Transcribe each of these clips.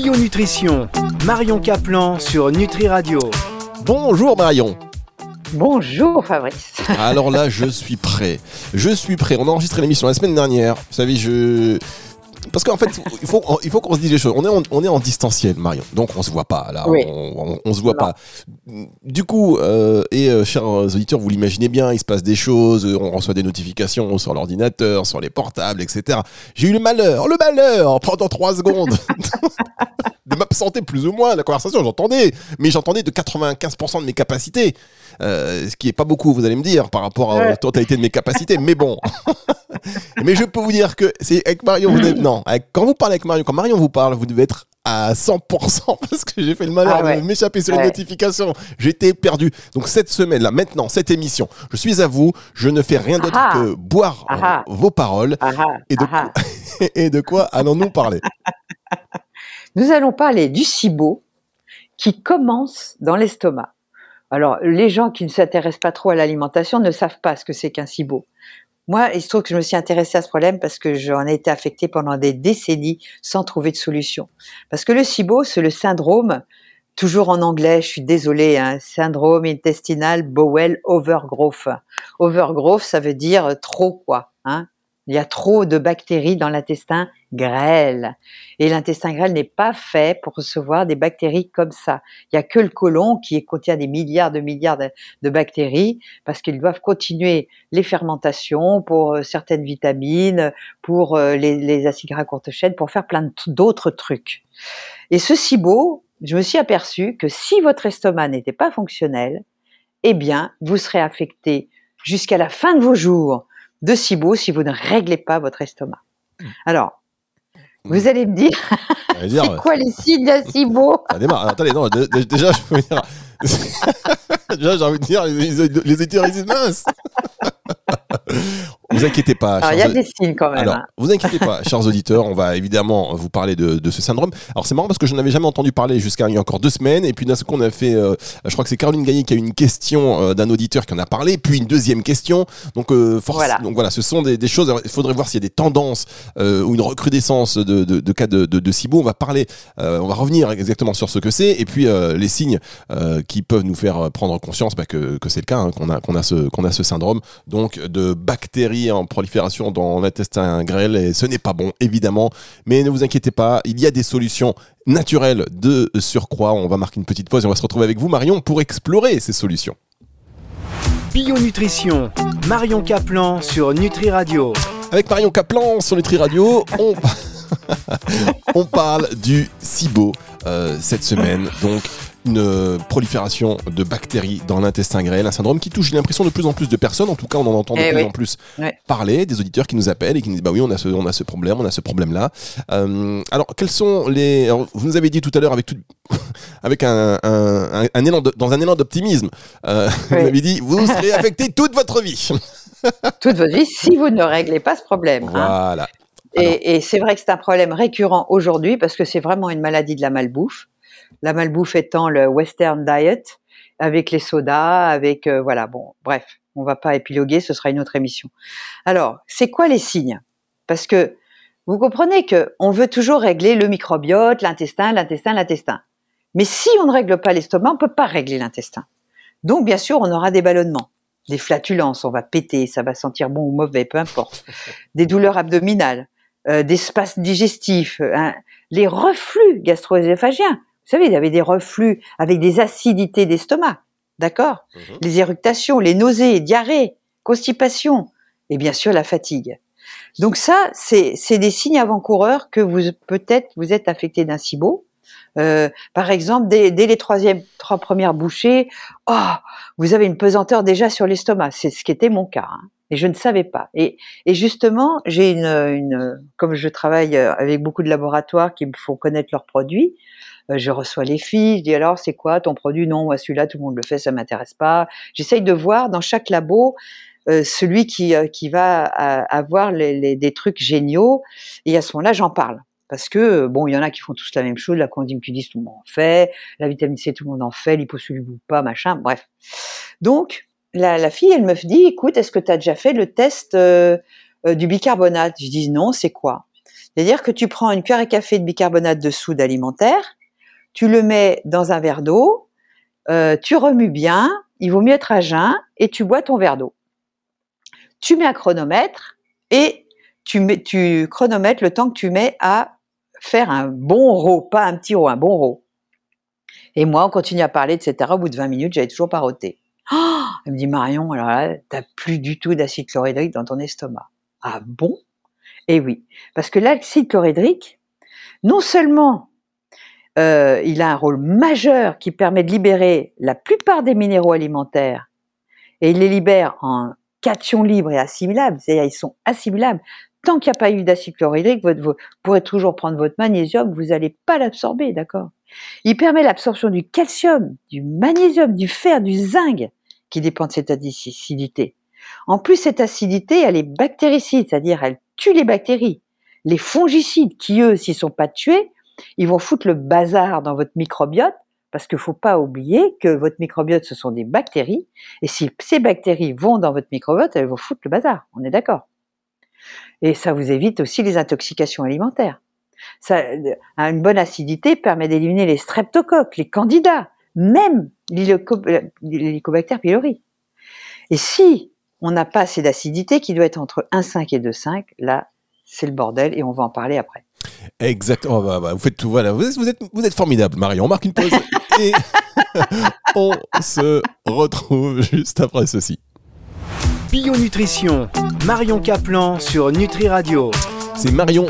Bio Nutrition, Marion Caplan sur Nutri Radio. Bonjour Marion. Bonjour Fabrice. Alors là, je suis prêt. Je suis prêt. On a enregistré l'émission la semaine dernière. Vous savez, je parce qu'en fait, il faut, il faut qu'on se dise les choses. On est, en, on est en distanciel, Marion. Donc, on se voit pas, là. On, on, se voit pas. Du coup, euh, et euh, chers auditeurs, vous l'imaginez bien, il se passe des choses. On reçoit des notifications sur l'ordinateur, sur les portables, etc. J'ai eu le malheur, le malheur, pendant trois secondes. de m'absenter plus ou moins la conversation, j'entendais, mais j'entendais de 95% de mes capacités, euh, ce qui est pas beaucoup, vous allez me dire, par rapport à la totalité de mes capacités, mais bon. mais je peux vous dire que c'est avec Marion, vous êtes, non, quand vous parlez avec Marion, quand Marion vous parle, vous devez être à 100% parce que j'ai fait le malheur ah de m'échapper sur une notification. J'étais perdu. Donc cette semaine-là, maintenant, cette émission, je suis à vous. Je ne fais rien d'autre ah que boire ah vos paroles. et, de et de quoi allons-nous parler? Nous allons parler du SIBO qui commence dans l'estomac. Alors, les gens qui ne s'intéressent pas trop à l'alimentation ne savent pas ce que c'est qu'un SIBO. Moi, il se trouve que je me suis intéressée à ce problème parce que j'en ai été affectée pendant des décennies sans trouver de solution. Parce que le SIBO, c'est le syndrome, toujours en anglais, je suis désolée, hein, syndrome intestinal bowel overgrowth. Overgrowth, ça veut dire trop quoi. Hein il y a trop de bactéries dans l'intestin grêle. Et l'intestin grêle n'est pas fait pour recevoir des bactéries comme ça. Il n'y a que le côlon qui contient des milliards de milliards de, bactéries parce qu'ils doivent continuer les fermentations pour euh, certaines vitamines, pour euh, les, acides gras courte chaîne, pour faire plein d'autres trucs. Et ceci beau, je me suis aperçu que si votre estomac n'était pas fonctionnel, eh bien, vous serez affecté jusqu'à la fin de vos jours de SIBO si vous ne réglez pas votre estomac. Hmm. Alors, vous allez me dire, c'est quoi les signes d'un SIBO Attendez, non, déjà, je peux dire. déjà, j'ai envie de dire, les, les, les mince vous inquiétez pas. il y a des signes quand même. Alors, hein. vous inquiétez pas, chers auditeurs, on va évidemment vous parler de, de ce syndrome. Alors c'est marrant parce que je n'avais jamais entendu parler jusqu'à il y a encore deux semaines, et puis d'un coup on a fait, euh, je crois que c'est Caroline Gaillet qui a eu une question euh, d'un auditeur qui en a parlé, puis une deuxième question. Donc, euh, voilà. donc voilà, ce sont des, des choses. Il faudrait voir s'il y a des tendances ou une recrudescence de, de, de cas de, de, de SIBO. On va parler, on va revenir exactement sur ce que c'est, et puis les signes qui peuvent nous faire prendre conscience bah, que, que c'est le cas, hein, qu'on a qu'on a ce qu'on a ce syndrome. Donc de bactéries en prolifération dans l'intestin grêle et ce n'est pas bon, évidemment. Mais ne vous inquiétez pas, il y a des solutions naturelles de surcroît. On va marquer une petite pause et on va se retrouver avec vous, Marion, pour explorer ces solutions. Bio Nutrition, Marion Caplan sur Nutri Radio. Avec Marion Caplan sur Nutri Radio, on, on parle du SIBO euh, cette semaine. Donc, une prolifération de bactéries dans l'intestin grêle, un syndrome qui touche, j'ai l'impression, de plus en plus de personnes. En tout cas, on en entend de eh plus en plus parler, des auditeurs qui nous appellent et qui nous disent bah oui, on a ce, on a ce problème, on a ce problème-là. Euh, alors, quels sont les. vous nous avez dit tout à l'heure avec tout, avec un, un, élan dans un élan d'optimisme, euh, vous avez dit vous serez affecté toute votre vie. toute votre vie si vous ne réglez pas ce problème. Hein. Voilà. et, et c'est vrai que c'est un problème récurrent aujourd'hui parce que c'est vraiment une maladie de la malbouffe la malbouffe étant le western diet, avec les sodas, avec euh, voilà, bon, bref, on va pas épiloguer, ce sera une autre émission. Alors, c'est quoi les signes? Parce que vous comprenez que on veut toujours régler le microbiote, l'intestin, l'intestin, l'intestin. Mais si on ne règle pas l'estomac, on peut pas régler l'intestin. Donc, bien sûr, on aura des ballonnements, des flatulences, on va péter, ça va sentir bon ou mauvais, peu importe, des douleurs abdominales, euh, des spasmes digestifs, hein, les reflux gastro-œsophagiens. Vous savez, il y avait des reflux avec des acidités d'estomac, d'accord? Mhm. Les éructations, les nausées, diarrhées, constipation, et bien sûr la fatigue. Donc ça, c'est des signes avant-coureurs que vous peut-être vous êtes affecté d'un SIBO. Euh, par exemple, dès, les troisième, trois premières bouchées, oh, vous avez une pesanteur déjà sur l'estomac. C'est ce qui était mon cas. Hein. Et je ne savais pas. Et, et justement, j'ai une, une, comme je travaille avec beaucoup de laboratoires qui me font connaître leurs produits, euh, je reçois les filles, je dis alors c'est quoi ton produit? Non, moi celui-là tout le monde le fait, ça m'intéresse pas. J'essaye de voir dans chaque labo euh, celui qui, euh, qui va avoir les, des trucs géniaux et à ce moment-là j'en parle. Parce que bon, il y en a qui font tous la même chose, la Q10 tout le monde en fait, la vitamine C tout le monde en fait, l'hyposoluble pas, machin, bref. Donc la, fille, elle me dit, écoute, est-ce que tu as déjà fait le test du bicarbonate? Je dis non, c'est quoi? C'est-à-dire que tu prends une cuillère à café de bicarbonate de soude alimentaire, tu le mets dans un verre d'eau, euh, tu remues bien, il vaut mieux être à jeun, et tu bois ton verre d'eau. Tu mets un chronomètre et tu, mets, tu chronomètres le temps que tu mets à faire un bon row, pas un petit row, un bon row. Et moi, on continue à parler, etc. Au bout de 20 minutes, j'avais toujours pas roté. Oh elle me dit, Marion, alors là, t'as plus du tout d'acide chlorhydrique dans ton estomac. Ah bon? Eh oui, parce que l'acide chlorhydrique, non seulement euh, il a un rôle majeur qui permet de libérer la plupart des minéraux alimentaires, et il les libère en cations libres et assimilables, c'est-à-dire ils sont assimilables. Tant qu'il n'y a pas eu d'acide chlorhydrique, vous pourrez toujours prendre votre magnésium, vous n'allez pas l'absorber, d'accord? Il permet l'absorption du calcium, du magnésium, du fer, du zinc, qui dépend de cette acidité. En plus, cette acidité, elle est bactéricide, c'est-à-dire elle tue les bactéries. Les fongicides, qui eux, s'ils sont pas tués, ils vont foutre le bazar dans votre microbiote, parce qu'il faut pas oublier que votre microbiote, ce sont des bactéries, et si ces bactéries vont dans votre microbiote, elles vont foutre le bazar. On est d'accord? Et ça vous évite aussi les intoxications alimentaires. Ça, une bonne acidité permet d'éliminer les streptocoques, les candidats, même l'hélicobactère pylori. Et si on n'a pas assez d'acidité, qui doit être entre 1,5 et 2,5, là, c'est le bordel et on va en parler après. Exactement. Oh, bah, bah, vous faites tout. Voilà. Vous êtes, vous êtes, formidable, Marion. On marque une pause et on se retrouve juste après ceci. Bio Nutrition, Marion Caplan sur Nutri Radio. C'est Marion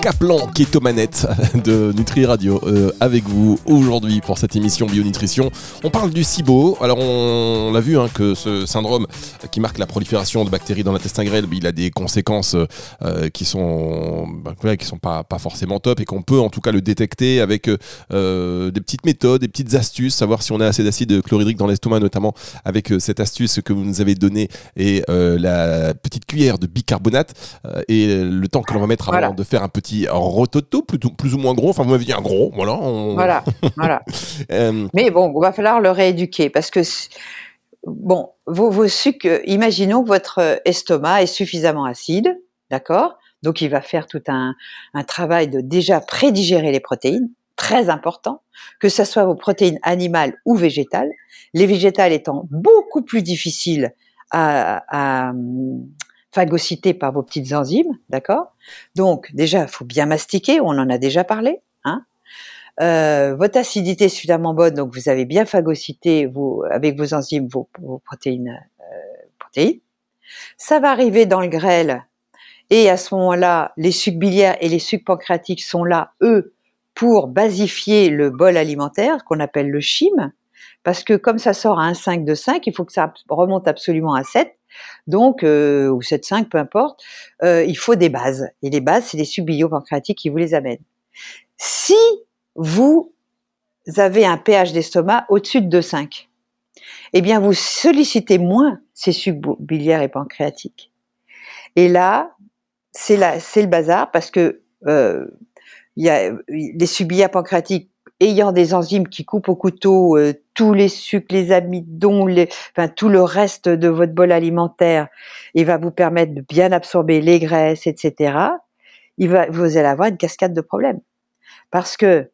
Kaplan qui est aux manettes de Nutri Radio euh, avec vous aujourd'hui pour cette émission Bionutrition. On parle du SIBO. Alors on, l'a vu hein, que ce syndrome qui marque la prolifération de bactéries dans l'intestin grêle, il a des conséquences euh, qui sont bah, qui sont pas, pas forcément top et qu'on peut en tout cas le détecter avec euh, des petites méthodes, des petites astuces, savoir si on a assez d'acide chlorhydrique dans l'estomac notamment avec cette astuce que vous nous avez donnée et la petite cuillère de bicarbonate et le temps que l'on va mettre avant de faire un petit rototo, plus ou moins gros. Enfin, vous m'avez dit un gros, voilà. Voilà, voilà. Euh, Mais bon, il va falloir le rééduquer parce que, bon, vos, vos sucres, imaginons que votre estomac est suffisamment acide, d'accord? Donc, il va faire tout un, un travail de déjà prédigérer les protéines, très important, que ce soit vos protéines animales ou végétales. Les végétales étant beaucoup plus difficiles à, à, phagocyté par vos petites enzymes, d'accord? Donc déjà, il faut bien mastiquer, on en a déjà parlé. Hein euh, votre acidité est suffisamment bonne, donc vous avez bien phagocyté avec vos enzymes vos, protéines, euh, protéines. Ça va arriver dans le grêle, et à ce moment-là, les sucs biliaires et les sucs pancréatiques sont là, eux, pour basifier le bol alimentaire qu'on appelle le chyme, parce que comme ça sort à 1,5 de 5, il faut que ça remonte absolument à 7, donc, euh, ou 7,5, peu importe, euh, il faut des bases. Et les bases, c'est les subbio-pancréatiques qui vous les amènent. Si vous avez un pH d'estomac au-dessus de 2,5, eh bien, vous sollicitez moins ces sucs biliaires et pancréatiques. Et là, c'est le bazar parce que euh, y a les sucs biliaires pancréatiques ayant des enzymes qui coupent au couteau euh, tous les sucres, les amidons, les, enfin tout le reste de votre bol alimentaire, et va vous permettre de bien absorber les graisses, etc. Il va, vous allez avoir une cascade de problèmes parce que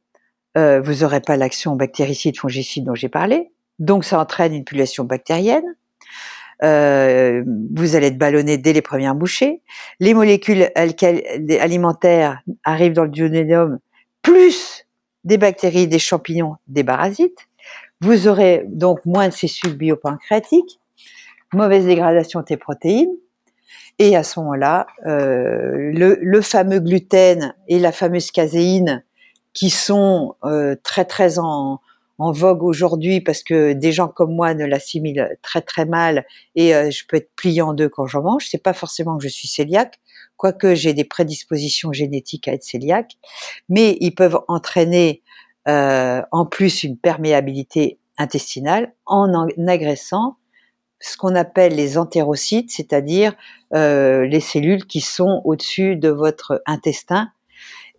euh, vous n'aurez pas l'action bactéricide, fongicide dont j'ai parlé, donc ça entraîne une population bactérienne. Euh, vous allez être ballonné dès les premières bouchées. Les molécules alimentaires arrivent dans le duodénum plus des bactéries, des champignons, des parasites. Vous aurez donc moins de ces sucs biopancréatiques, mauvaise dégradation des protéines, et à ce moment-là, euh, le, fameux gluten et la fameuse caséine, qui sont euh, très très en, en vogue aujourd'hui parce que des gens comme moi ne l'assimilent très très mal et euh, je peux être plié en deux quand j'en mange. C'est pas forcément que je suis cœliaque, quoique j'ai des prédispositions génétiques à être cœliaque, mais ils peuvent entraîner euh, en plus une perméabilité intestinale en, agressant ce qu'on appelle les entérocytes, c'est-à-dire euh, les cellules qui sont au-dessus de votre intestin.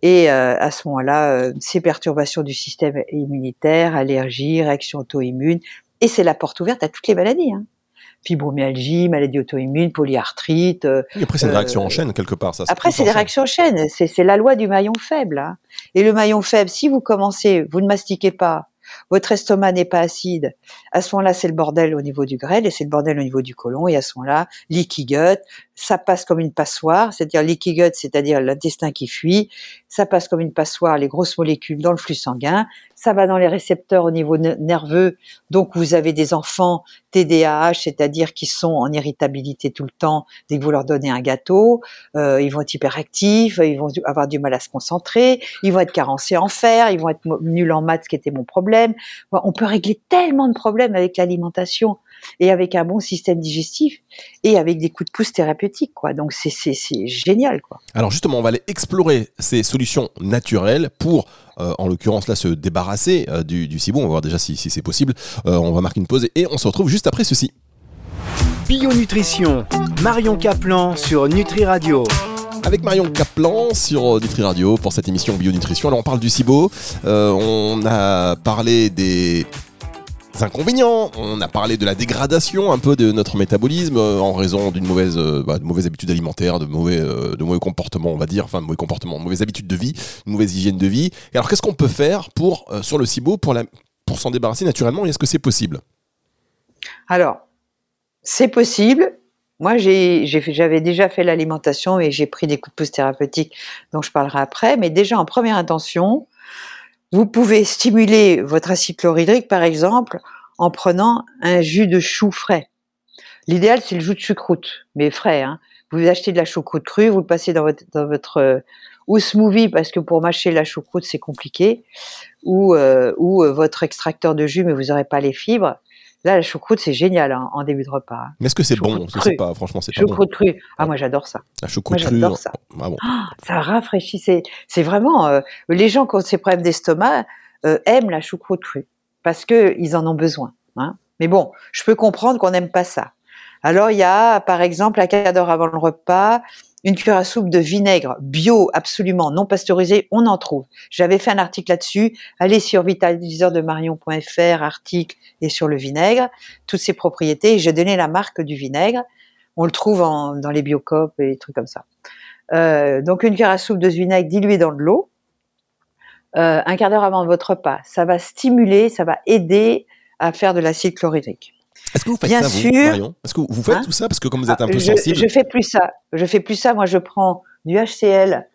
Et euh, à ce moment-là, ces perturbations du système immunitaire, allergies, réactions auto-immunes, et c'est la porte ouverte à toutes les maladies. Hein fibromyalgie, maladie auto-immune, polyarthrite. après, c'est une réaction en chaîne quelque part. Ça, après, c'est des réactions en chaîne. C'est la loi du maillon faible. Hein. Et le maillon faible, si vous commencez, vous ne mastiquez pas, votre estomac n'est pas acide, à ce moment-là, c'est le bordel au niveau du grêle et c'est le bordel au niveau du côlon. Et à ce moment-là, leaky gut, ça passe comme une passoire, c'est-à-dire leaky gut, c'est-à-dire l'intestin qui fuit, ça passe comme une passoire, les grosses molécules dans le flux sanguin, ça va dans les récepteurs au niveau nerveux. Donc vous avez des enfants TDAH, c'est-à-dire qui sont en irritabilité tout le temps dès que vous leur donnez un gâteau, euh, ils vont être hyperactifs, ils vont avoir du mal à se concentrer, ils vont être carencés en fer, ils vont être nuls en maths, ce qui était mon problème. On peut régler tellement de problèmes avec l'alimentation et avec un bon système digestif et avec des coups de pouce thérapeutiques quoi. Donc c'est c'est génial quoi. Alors justement, on va aller explorer ces solutions naturelles pour euh, en l'occurrence là se débarrasser euh, du, du cibou. On va voir déjà si, si c'est possible. Euh, on va marquer une pause et on se retrouve juste après ceci. Bio Nutrition, Marion Caplan sur Nutri Radio avec Marion Caplan sur Nutri Radio pour cette émission Bio Nutrition. Alors on parle du SIBO, on a parlé des inconvénients. On a parlé de la dégradation un peu de notre métabolisme euh, en raison d'une mauvaise, euh, bah, de mauvaises habitudes alimentaires, de mauvais, euh, de mauvais comportements, on va dire, enfin de mauvais comportements, de mauvaises habitudes de vie, de mauvaise hygiène de vie. Et alors qu'est-ce qu'on peut faire pour sur le SIBO pour, pour s'en débarrasser naturellement? Est-ce que c'est possible? Alors, c'est possible. Moi, j'avais déjà fait l'alimentation et j'ai pris des coups de pouce thérapeutiques dont je parlerai après. Mais déjà en première intention, vous pouvez stimuler votre acide chlorhydrique, par exemple, en prenant un jus de chou frais. L'idéal, c'est le jus de choucroute, mais frais. Hein. Vous achetez de la choucroute crue, vous le passez dans votre, euh, ou smoothie parce que pour mâcher la choucroute c'est compliqué, ou, euh, ou euh, votre extracteur de jus, mais vous n'aurez pas les fibres. Là, la choucroute, c'est génial hein, en début de repas. Hein. Mais est-ce que c'est bon? Je sais pas, franchement, c'est pas choucroute crue. Ah, moi, j'adore ça. La choucroute crue. J'adore ça. Ah, bon. Ah, ça rafraîchit. C'est vraiment euh, les gens qui ont ces problèmes d'estomac euh, aiment la choucroute crue parce que ils en ont besoin. Hein. Mais bon, je peux comprendre qu'on n'aime pas ça. Alors, il y a, par exemple, à 4 heures avant le repas, une cuillère à soupe de vinaigre bio, absolument non pasteurisé, on en trouve. J'avais fait un article là-dessus. Allez sur vitaliseurdemarion.fr, article et sur le vinaigre, toutes ses propriétés. J'ai donné la marque du vinaigre. On le trouve dans les biocopes et des trucs comme ça. Euh, donc une cuillère à soupe de vinaigre diluée dans de l'eau, euh, un quart d'heure avant votre repas. Ça va stimuler, ça va aider à faire de l'acide chlorhydrique. Est-ce que vous faites ça, vous, Marion? Est-ce que vous faites hein tout ça parce que comme vous êtes un peu je, sensible Je fais plus ça. Je fais plus ça. Moi, je prends du HCL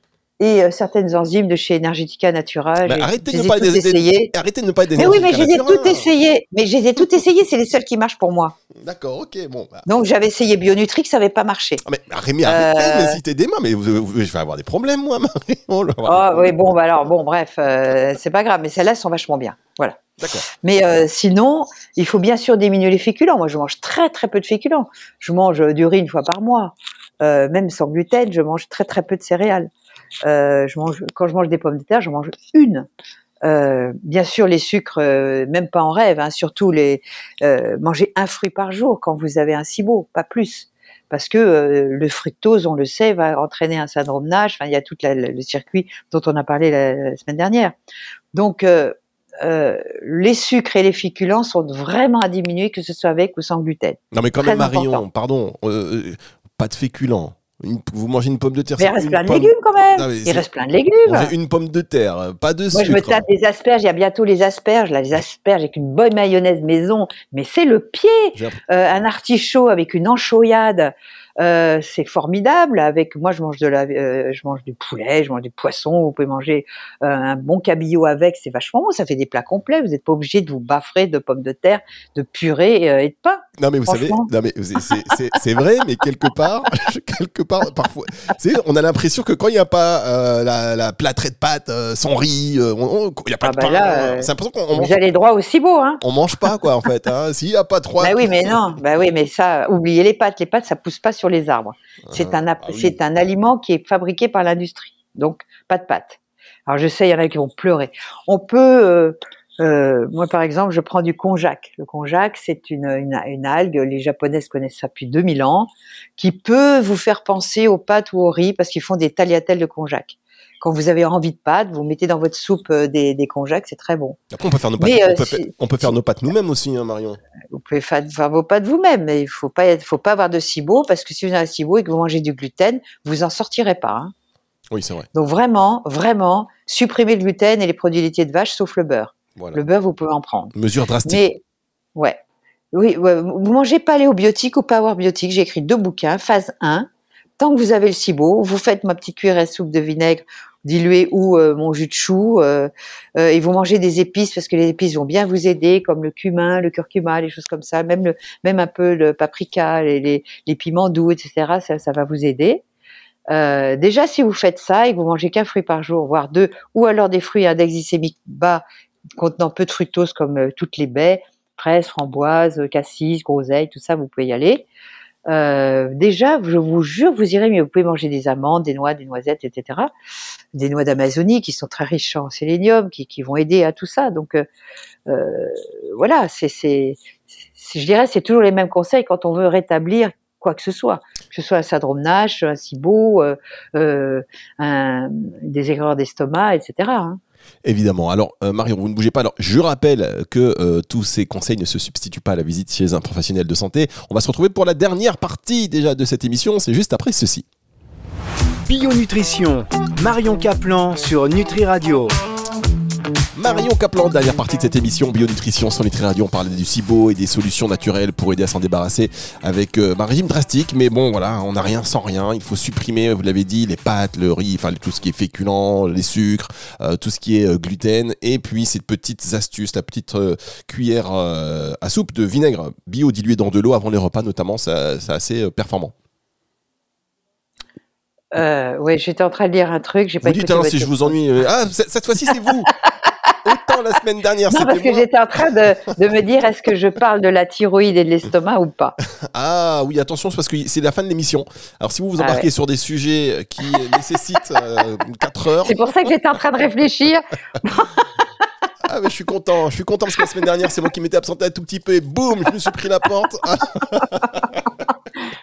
et euh, certaines enzymes de chez Energetica Natura. Bah, arrêtez, de ne pas essayer. arrêtez de ne pas être Mais oui, mais je les ai toutes essayées. Mais je les ai toutes essayées. C'est les seules qui marchent pour moi. D'accord, ok, bon. Bah. Donc j'avais essayé Bionutrix, ça n'avait pas marché. Ah, mais Rémi, arrêtez euh... d'hésiter des mains. Mais je vais avoir des problèmes, moi, Marie. Oh, oui, bon, bah alors, bon, bref, euh, c'est pas grave. Mais celles-là sont vachement bien. Voilà. Mais euh, sinon, il faut bien sûr diminuer les féculents. Moi, je mange très très peu de féculents. Je mange du riz une fois par mois, euh, même sans gluten. Je mange très très peu de céréales. Euh, je mange quand je mange des pommes de terre, je mange une. bien sûr, les sucres, même pas en rêve. Hein, surtout les manger un fruit par jour quand vous avez un SIBO, pas plus parce que le fructose, on le sait, va entraîner un syndrome Nash. Enfin, il y a tout le circuit dont on a parlé la, semaine dernière. Donc, euh, les sucres et les féculents sont vraiment à diminuer, que ce soit avec ou sans gluten. Non, mais quand même, Marion, pardon, euh, euh, pas de féculents. vous mangez une pomme de terre. Mais il reste plein de légumes quand même. il reste plein de légumes. une pomme de terre, pas de Moi, sucre. je me tape des asperges. Il y a bientôt les asperges. Là, les asperges avec une bonne mayonnaise maison. Mais c'est le pied. un artichaut avec une enchoyade. Euh, c'est formidable. Avec moi, je mange de la, euh, je mange du poulet, je mange du poisson. Vous pouvez manger euh, un bon cabillaud avec, c'est vachement bon. Ça fait des plats complets. Vous n'êtes pas obligé de vous baffrer de pommes de terre, de purée et de pain. Non mais vous savez, non mais c'est vrai, mais quelque part, quelque part, parfois, on a l'impression que quand il n'y a pas la, la plâtrée de pâtes sans riz, il n'y a pas ah de bah pain. c'est l'impression qu'on mange. Vous allez droit aussi beau, hein. On mange pas quoi en fait. Hein. S'il n'y a pas trois. Bah oui, mais non. Bah oui, mais ça, oubliez les pâtes. Les pâtes, ça pousse pas sur les arbres. C'est un, ah un aliment qui est fabriqué par l'industrie. Donc, pas de pâtes. Alors, je sais, il y en a qui vont pleurer. On peut, euh, euh, moi, par exemple, je prends du konjac. Le konjac, c'est une, une, algue, les Japonaises connaissent ça depuis 2000 ans, qui peut vous faire penser aux pâtes ou au riz parce qu'ils font des tagliatelles de konjac. Quand vous avez envie de pâtes, vous mettez dans votre soupe des, des konjac, c'est très bon. Après, on peut faire nos pâtes, on, peut on, peut faire nos pâtes nous-mêmes aussi, hein, Marion. Vous pouvez faire, vos pâtes vous-même, mais il faut pas, faut pas avoir de cibo parce que si vous avez un cibo et que vous mangez du gluten, vous en sortirez pas. Hein. Oui, c'est vrai. Donc vraiment, vraiment, supprimez le gluten et les produits laitiers de vache, sauf le beurre. Le beurre, vous pouvez en prendre. Mesure drastique. Mais ouais, oui, vous mangez paléobiotique ou power biotique. J'ai écrit deux bouquins. Phase 1, tant que vous avez le cibo, vous faites ma petite cuillère à soupe de vinaigre dilué ou euh, mon jus de chou euh, euh, et vous mangez des épices parce que les épices vont bien vous aider comme le cumin, le curcuma, les choses comme ça, même même un peu le paprika, les, les, piments doux, etc. Ça, va vous aider. Déjà, si vous faites ça et que vous mangez qu'un fruit par jour, voire deux, ou alors des fruits à index glycémique bas contenant peu de fructose comme toutes les baies, fraises, framboises, cassis, groseilles, tout ça, vous pouvez y aller. Euh, déjà, je vous jure, vous irez mais Vous pouvez manger des amandes, des noix, des noisettes, etc. Des noix d'Amazonie qui sont très riches en sélénium, qui, vont aider à tout ça. Donc euh, euh voilà, c'est, je dirais, c'est toujours les mêmes conseils quand on veut rétablir quoi que ce soit, que ce soit un syndrome Nash, un SIBO, un, des erreurs d'estomac, etc. Évidemment. Alors, euh, Marion, vous ne bougez pas. Alors, je rappelle que euh, tous ces conseils ne se substituent pas à la visite chez un professionnel de santé. On va se retrouver pour la dernière partie déjà de cette émission. C'est juste après ceci. Bio Nutrition, Marion Caplan sur Nutri Radio. Marion Kaplan, dernière partie de cette émission Bionutrition sur Nutri Radio. On parlait du SIBO et des solutions naturelles pour aider à s'en débarrasser avec euh, un régime drastique. Mais bon, voilà, on n'a rien sans rien. Il faut supprimer, vous l'avez dit, les pâtes, le riz, enfin tout ce qui est féculent, les sucres, euh, tout ce qui est euh, gluten. Et puis ces petites astuces, la petite cuillère à soupe de vinaigre bio dilué dans de l'eau avant les repas, notamment, c'est assez performant. Oui, j'étais en train de lire un truc. J'ai pas vous dites hein, si je vous ennuie. ah, cette fois-ci, c'est vous. Autant la semaine dernière, Non, parce que j'étais en train de, de me dire, est-ce que je parle de la thyroïde et de l'estomac ou pas? Ah oui, attention, parce que c'est la fin de l'émission. Alors si vous vous ah embarquez sur des sujets qui nécessitent 4 euh, heures... C'est pour ça que j'étais en train de réfléchir. Ah mais je suis content, je suis content parce que la semaine dernière c'est moi qui m'étais absenté un tout petit peu et boum, je me suis pris la porte.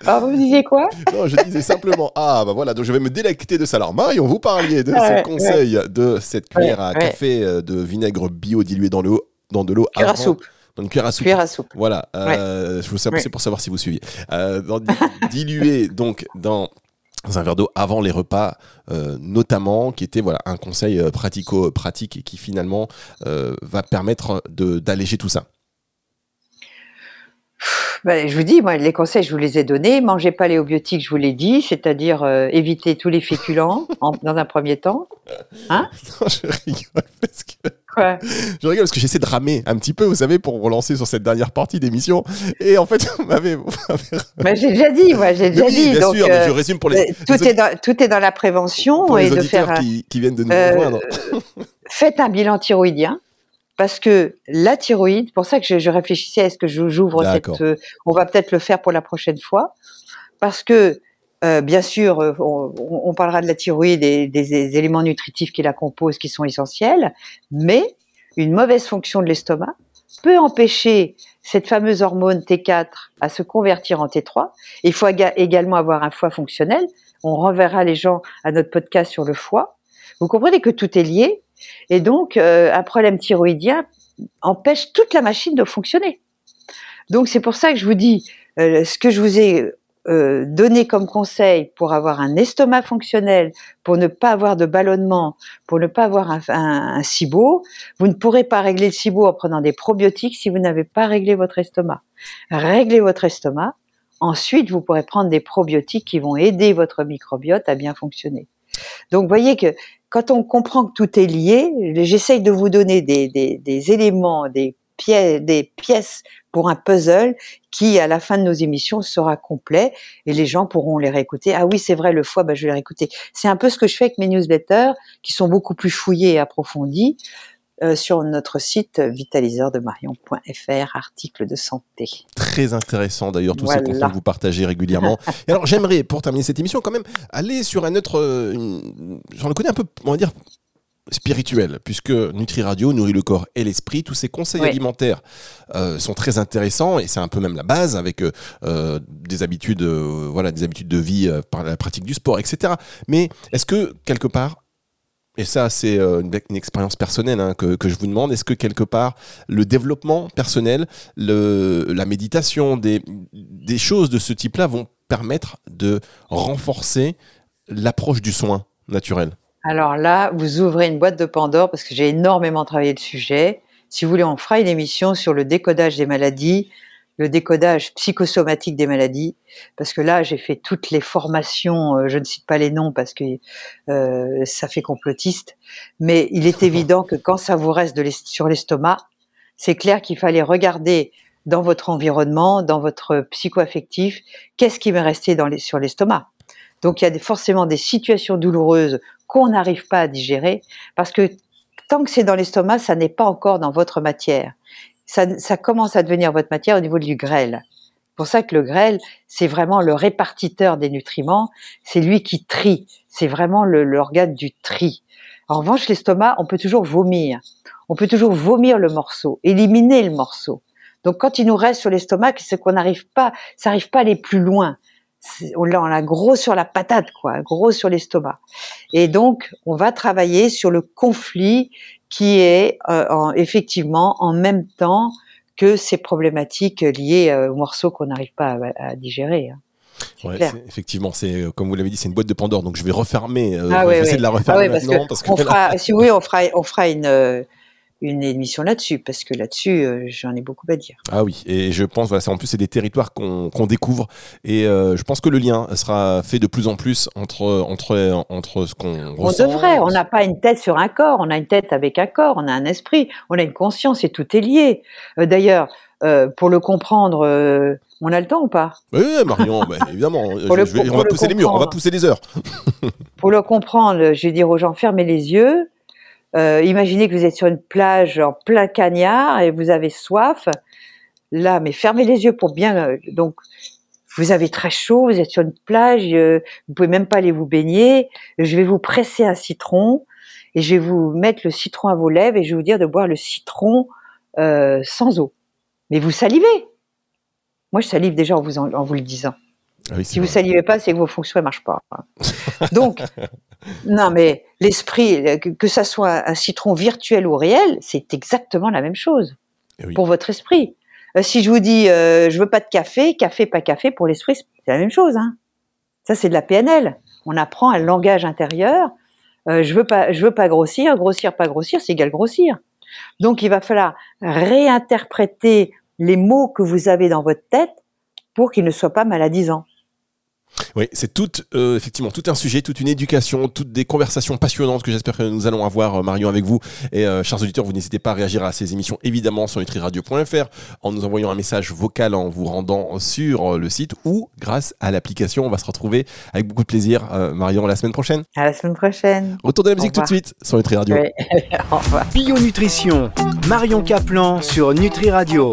Alors vous disiez quoi? Non, je disais simplement ah bah voilà, donc je vais me délecter de ça. Alors Marion, vous parliez de ce conseil de cette cuillère à café euh, de vinaigre bio dilué dans l'eau dans de l'eau avant. À soupe. Dans une cuillère à soupe. Cuillère à soupe. Voilà. Euh, je vous c'est pour savoir si vous suiviez. Euh, dilué donc dans un verre d'eau avant les repas, euh, notamment, qui était voilà un conseil euh, pratico-pratique et qui finalement euh, va permettre d'alléger tout ça. Ben, je vous dis, moi, les conseils, je vous les ai donnés. Mangez pas les obiotiques, je vous l'ai dit, c'est-à-dire éviter tous les féculents dans un premier temps. Hein? Je rigole parce que je rigole parce que j'essaie de ramer un petit peu, vous savez, pour relancer sur cette dernière partie d'émission. Et en fait, vous m'avez. j'ai déjà dit, moi, j'ai déjà dit. Bien sûr, je résume pour les. Tout, est dans, tout est dans la prévention et de faire. Qui, qui viennent de nous euh, rejoindre. faites un bilan thyroïdien. Parce que la thyroïde, pour ça que je, réfléchissais à est-ce que j'ouvre cette. Euh, on va peut-être le faire pour la prochaine fois. Parce que euh, bien sûr, on, on, parlera de la thyroïde et des, éléments nutritifs qui la composent, qui sont essentiels, mais une mauvaise fonction de l'estomac peut empêcher cette fameuse hormone T4 à se convertir en T3. Il faut également avoir un foie fonctionnel. On renverra les gens à notre podcast sur le foie. Vous comprenez que tout est lié. Et donc, euh, un problème thyroïdien empêche toute la machine de fonctionner. Donc, c'est pour ça que je vous dis, euh, ce que je vous ai euh, donner comme conseil pour avoir un estomac fonctionnel, pour ne pas avoir de ballonnement, pour ne pas avoir un, un, vous ne pourrez pas régler le SIBO en prenant des probiotiques si vous n'avez pas réglé votre estomac. Réglez votre estomac, ensuite vous pourrez prendre des probiotiques qui vont aider votre microbiote à bien fonctionner. Donc voyez que quand on comprend que tout est lié, j'essaye de vous donner des, des éléments, des pièces, des pièces pour un puzzle qui, à la fin de nos émissions, sera complet et les gens pourront les réécouter. Ah oui, c'est vrai, le foie, bah, je vais les réécouter. C'est un peu ce que je fais avec mes newsletters qui sont beaucoup plus fouillés et approfondis. Euh, sur notre site vitaliseurdemarion.fr, article de santé. Très intéressant d'ailleurs, tous ces contenus que vous partagez régulièrement. et alors j'aimerais, pour terminer cette émission, quand même aller sur un autre, euh, j'en connais un peu, on va dire, spirituel, puisque Nutri Radio nourrit le corps et l'esprit. Tous ces conseils alimentaires euh, sont très intéressants et c'est un peu même la base avec euh, euh, des habitudes, voilà, des habitudes de vie par la pratique du sport, etc. Mais est-ce que quelque part Et ça, c'est une, expérience personnelle hein, que, je vous demande. Est-ce que quelque part, le développement personnel, la méditation, des, des choses de ce type-là vont permettre de renforcer l'approche du soin naturel? Alors là, vous ouvrez une boîte de Pandore parce que j'ai énormément travaillé le sujet. Si vous voulez, on fera une émission sur le décodage des maladies, le décodage psychosomatique des maladies, parce que là, j'ai fait toutes les formations, euh, je ne cite pas les noms parce que euh, ça fait complotiste, mais il est évident que quand ça vous reste de sur l'estomac, c'est clair qu'il fallait regarder dans votre environnement, dans votre psycho-affectif, qu'est-ce qui m'est resté dans les, sur l'estomac. Donc il y a des, forcément des situations douloureuses qu'on n'arrive pas à digérer, parce que tant que c'est dans l'estomac, ça n'est pas encore dans votre matière ça, commence à devenir votre matière au niveau du grêle. C'est pour ça que le grêle, c'est vraiment le répartiteur des nutriments, c'est lui qui trie, c'est vraiment l'organe du tri. En revanche, l'estomac, on peut toujours vomir. On peut toujours vomir le morceau, éliminer le morceau. Donc quand il nous reste sur l'estomac, c'est qu'on n'arrive pas, ça n'arrive pas à aller plus loin. On l'a, gros sur la patate, quoi, gros sur l'estomac. Et donc, on va travailler sur le conflit qui est euh, effectivement en même temps que ces problématiques liées euh, aux morceaux qu'on n'arrive pas à, digérer. Hein. Ouais, effectivement, c'est euh, comme vous l'avez dit, c'est une boîte de Pandore, donc je vais refermer. ah, je vais essayer de la refermer ah maintenant parce que, on fera, si oui, on fera, on fera une une émission là-dessus, parce que là-dessus, euh, j'en ai beaucoup à dire. Ah oui, et je pense, voilà, en plus, c'est des territoires qu'on découvre, et euh, je pense que le lien sera fait de plus en plus entre, entre, entre ce qu'on ressent. On devrait, on n'a pas une tête sur un corps, on a une tête avec un corps, on a un esprit, on a une conscience, et tout est lié. Euh, d'ailleurs, pour le comprendre, on a le temps ou pas? Oui, Marion, bah, évidemment, on va pousser les murs, on va pousser les heures. pour le comprendre, je vais dire aux gens, fermez les yeux, euh, imaginez que vous êtes sur une plage en plein cagnard et vous avez soif. Là, mais fermez les yeux pour bien. Euh, donc, vous avez très chaud, vous êtes sur une plage, euh, vous pouvez même pas aller vous baigner. Je vais vous presser un citron et je vais vous mettre le citron à vos lèvres et je vais vous dire de boire le citron sans eau. Mais vous salivez. Moi, je salive déjà en, vous le disant. Ah si vous salivez pas, c'est que vos fonctions ne marchent pas. Donc, non, mais l'esprit, que ça soit un citron virtuel ou réel, c'est exactement la même chose eh pour votre esprit. Euh, si je vous dis, euh, je veux pas de café, café pas café, pour l'esprit, c'est la même chose. Hein. Ça, c'est de la PNL. On apprend un langage intérieur. Euh, je veux pas, je veux pas grossir, grossir pas grossir, c'est égal grossir. Donc, il va falloir réinterpréter les mots que vous avez dans votre tête pour qu'ils ne soient pas maladisants. Oui, c'est tout, euh, effectivement, tout un sujet, toute une éducation, toutes des conversations passionnantes que j'espère que nous allons avoir, euh, Marion, avec vous. Et euh, chers auditeurs, vous n'hésitez pas à réagir à ces émissions, évidemment, sur nutriradio.fr, en nous envoyant un message vocal, en vous rendant sur le site ou grâce à l'application. On va se retrouver avec beaucoup de plaisir, Marion, la semaine prochaine. À la semaine prochaine. Retour de la musique tout de suite sur Nutri Radio. Bio Nutrition, Marion Caplan sur Nutri Radio.